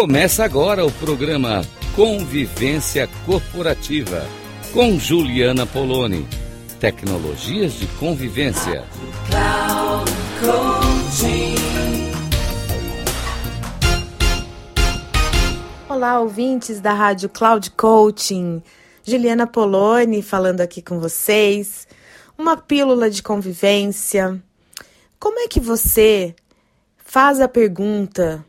Começa agora o programa Convivência Corporativa com Juliana Poloni. Tecnologias de convivência. Olá, ouvintes da Rádio Cloud Coaching. Juliana Poloni falando aqui com vocês. Uma pílula de convivência. Como é que você faz a pergunta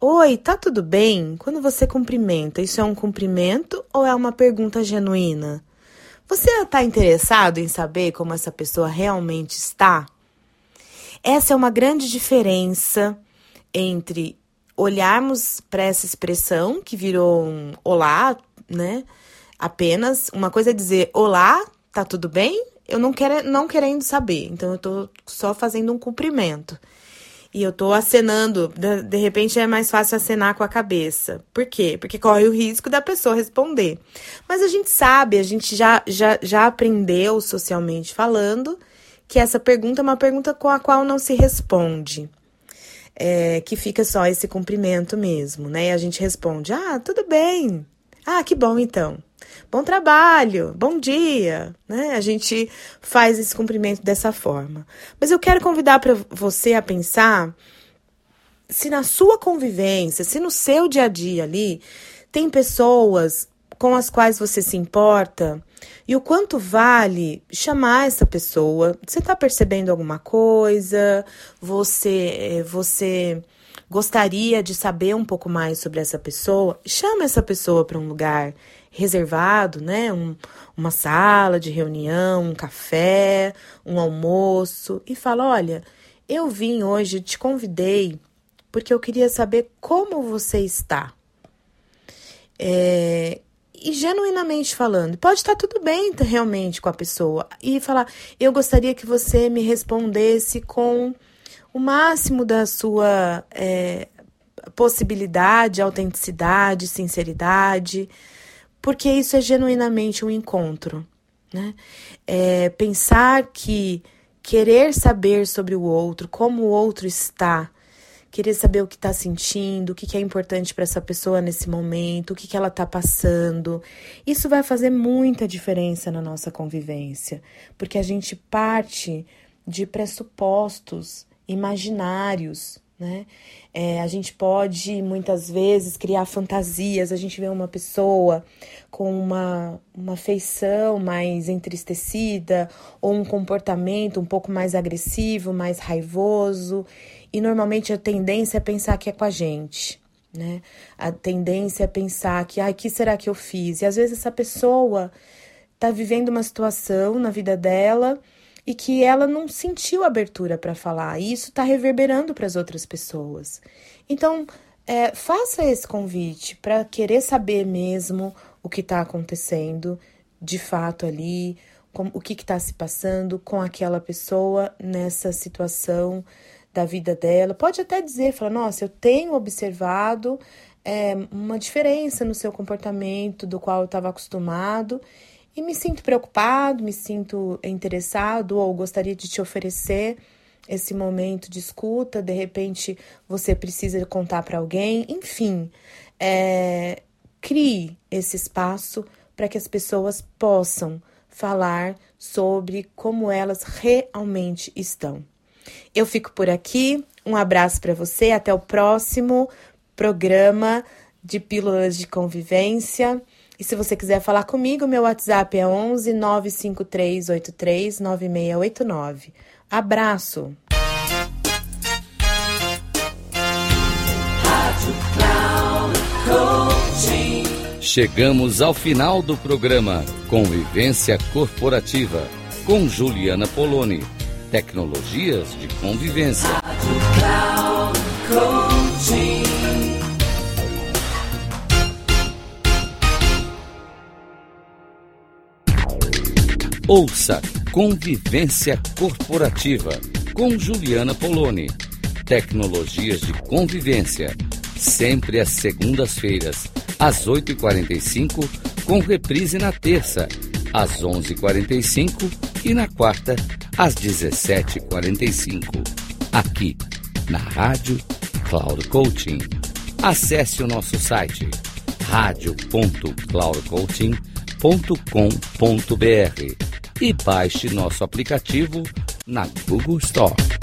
Oi, tá tudo bem? Quando você cumprimenta, isso é um cumprimento ou é uma pergunta genuína? Você está interessado em saber como essa pessoa realmente está? Essa é uma grande diferença entre olharmos para essa expressão que virou um olá, né? Apenas uma coisa é dizer olá, tá tudo bem? Eu não quero não querendo saber, então eu tô só fazendo um cumprimento e eu tô acenando, de, repente é mais fácil acenar com a cabeça. Por quê? Porque corre o risco da pessoa responder. Mas a gente sabe, a gente já, já, já aprendeu socialmente falando que essa pergunta é uma pergunta com a qual não se responde. É, que fica só esse cumprimento mesmo, né? E a gente responde: Ah, tudo bem. Ah, que bom então bom trabalho, bom dia, né? A gente faz esse cumprimento dessa forma. Mas eu quero convidar para você a pensar se na sua convivência, se no seu dia a dia ali tem pessoas com as quais você se importa e o quanto vale chamar essa pessoa. Você está percebendo alguma coisa? Você, eh, você gostaria de saber um pouco mais sobre essa pessoa? Chama essa pessoa para um lugar reservado, né? Um, uma sala de reunião, um café, um almoço e fala: olha, eu vim hoje, te convidei porque eu queria saber como você está. É, e genuinamente falando, pode estar tudo bem realmente com a pessoa e falar: eu gostaria que você me respondesse com o máximo da sua é, possibilidade, autenticidade, sinceridade porque isso é genuinamente um encontro. Né? É pensar que querer saber sobre o outro, como o outro está, querer saber o que está sentindo, o que, que é importante para essa pessoa nesse momento, o que, que ela está passando. Isso vai fazer muita diferença na nossa convivência, porque a gente parte de pressupostos imaginários né? É, a gente pode muitas vezes criar fantasias, a gente vê uma pessoa com uma, uma feição mais entristecida ou um comportamento um pouco mais agressivo, mais raivoso, e normalmente a tendência é pensar que é com a gente. Né? A tendência é pensar que, ai, que será que eu fiz? E às vezes essa pessoa está vivendo uma situação na vida dela e que ela não sentiu abertura para falar. E isso está reverberando para as outras pessoas. Então, é, faça esse convite para querer saber mesmo o que está acontecendo de fato ali, com, o que está se passando com aquela pessoa nessa situação da vida dela. Pode até dizer, falar, nossa, eu tenho observado é, uma diferença no seu comportamento do qual eu estava acostumado e me sinto preocupado, me sinto interessado ou gostaria de te oferecer esse momento de escuta. De repente, você precisa contar para alguém. Enfim, é, crie esse espaço para que as pessoas possam falar sobre como elas realmente estão. Eu fico por aqui. Um abraço para você. Até o próximo programa de Pílulas de Convivência. E se você quiser falar comigo, meu WhatsApp é 11 95383 9689. Abraço! Chegamos ao final do programa Convivência Corporativa com Juliana Poloni. Tecnologias de convivência. Rádio Cloud Coaching. Ouça Convivência Corporativa com Juliana Poloni. Tecnologias de convivência. Sempre às segundas-feiras, às 8h45, com reprise na terça, às 11h45 e na quarta, às 17h45. Aqui, na Rádio Cloud Coaching. Acesse o nosso site radio.cloudcoaching.com.br e baixe nosso aplicativo na Google Store.